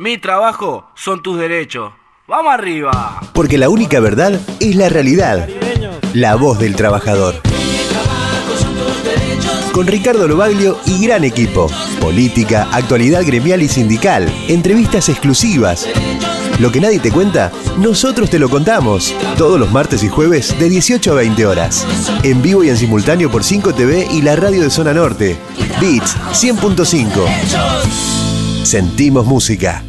Mi trabajo son tus derechos. ¡Vamos arriba! Porque la única verdad es la realidad. La voz del trabajador. Con Ricardo Lobaglio y gran equipo. Política, actualidad gremial y sindical. Entrevistas exclusivas. Lo que nadie te cuenta, nosotros te lo contamos. Todos los martes y jueves de 18 a 20 horas. En vivo y en simultáneo por 5 TV y la radio de Zona Norte. Beats 100.5. Sentimos música.